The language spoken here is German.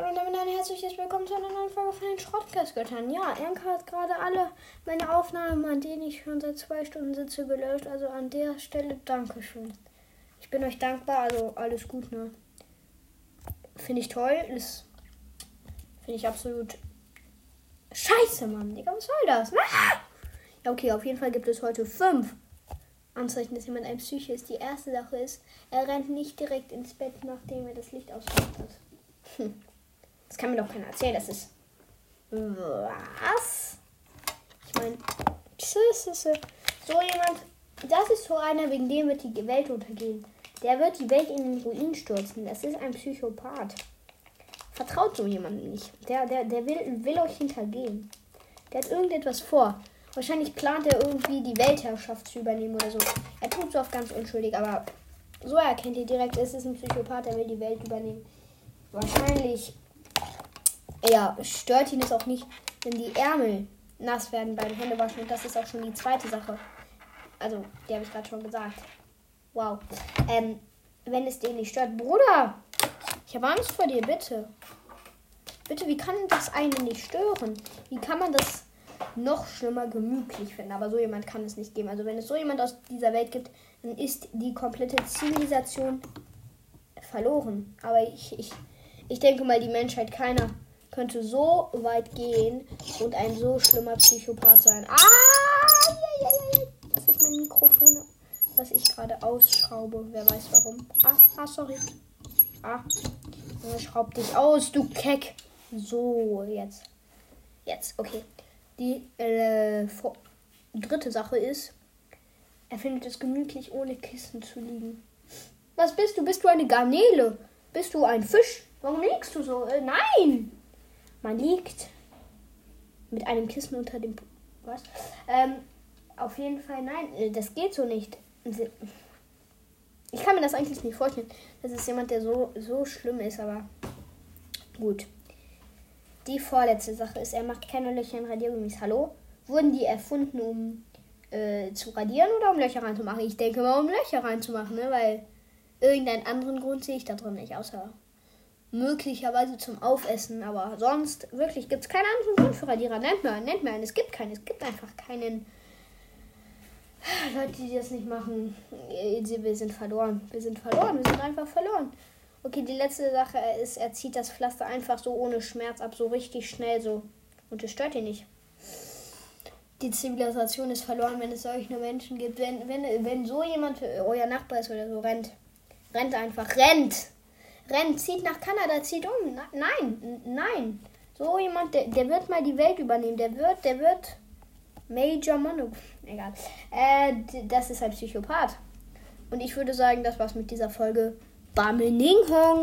Hallo und damit ein herzliches Willkommen zu einer neuen Folge von den Schrottgastgöttern. Ja, Enka hat gerade alle meine Aufnahmen, an denen ich schon seit zwei Stunden sitze, gelöscht. Also an der Stelle Dankeschön. Ich bin euch dankbar, also alles gut, ne? Finde ich toll. Ist Finde ich absolut scheiße, Mann. Digga, was soll das? Ah! Ja, okay, auf jeden Fall gibt es heute fünf Anzeichen, dass jemand ein Psyche ist. Die erste Sache ist, er rennt nicht direkt ins Bett, nachdem er das Licht ausgemacht hat. Hm. Kann mir doch keiner erzählen. Das ist. Was? Ich meine. So jemand. Das ist so einer, wegen dem wird die Welt untergehen. Der wird die Welt in den Ruin stürzen. Das ist ein Psychopath. Vertraut so jemandem nicht. Der, der, der will, will euch hintergehen. Der hat irgendetwas vor. Wahrscheinlich plant er irgendwie die Weltherrschaft zu übernehmen oder so. Er tut so oft ganz unschuldig, aber so erkennt ihr direkt, es ist ein Psychopath, der will die Welt übernehmen. Wahrscheinlich, ja, stört ihn es auch nicht, wenn die Ärmel nass werden beim Händewaschen. Und das ist auch schon die zweite Sache. Also, die habe ich gerade schon gesagt. Wow. Ähm, wenn es den nicht stört. Bruder, ich habe Angst vor dir, bitte. Bitte, wie kann das einen nicht stören? Wie kann man das noch schlimmer gemütlich finden? Aber so jemand kann es nicht geben. Also wenn es so jemand aus dieser Welt gibt, dann ist die komplette Zivilisation verloren. Aber ich, ich, ich denke mal, die Menschheit, keiner könnte so weit gehen und ein so schlimmer Psychopath sein. Ah! Das ist mein Mikrofon, was ich gerade ausschraube. Wer weiß warum. Ah, ah sorry. Ah. Schraub dich aus, du Keck. So, jetzt. Jetzt, okay. Die äh, dritte Sache ist, er findet es gemütlich, ohne Kissen zu liegen. Was bist du? Bist du eine Garnele? Bist du ein Fisch? Warum liegst du so? Äh, nein! Man liegt mit einem Kissen unter dem. Was? Ähm, auf jeden Fall, nein, äh, das geht so nicht. Ich kann mir das eigentlich nicht vorstellen. Das ist jemand, der so, so schlimm ist, aber gut. Die vorletzte Sache ist, er macht keine Löcher in Radiergummis. Hallo? Wurden die erfunden, um äh, zu radieren oder um Löcher reinzumachen? Ich denke mal, um Löcher reinzumachen, ne? Weil irgendeinen anderen Grund sehe ich da drin nicht, außer möglicherweise zum Aufessen. Aber sonst wirklich gibt es keinen anderen Grund für Radierer. Nennt mir einen, nennt mir einen. Es gibt keinen. Es gibt einfach keinen. Leute, die das nicht machen, wir sind verloren. Wir sind verloren. Wir sind einfach verloren. Okay, die letzte Sache ist, er zieht das Pflaster einfach so ohne Schmerz ab, so richtig schnell so. Und es stört ihn nicht. Die Zivilisation ist verloren, wenn es solche Menschen gibt. Wenn, wenn, wenn so jemand euer Nachbar ist oder so, rennt. Rennt einfach. Rennt! Rennt, zieht nach Kanada, zieht um. Nein, nein. So jemand, der, der wird mal die Welt übernehmen. Der wird, der wird Major Mono. Egal. Äh, das ist ein Psychopath. Und ich würde sagen, das war's mit dieser Folge. Bameninghong.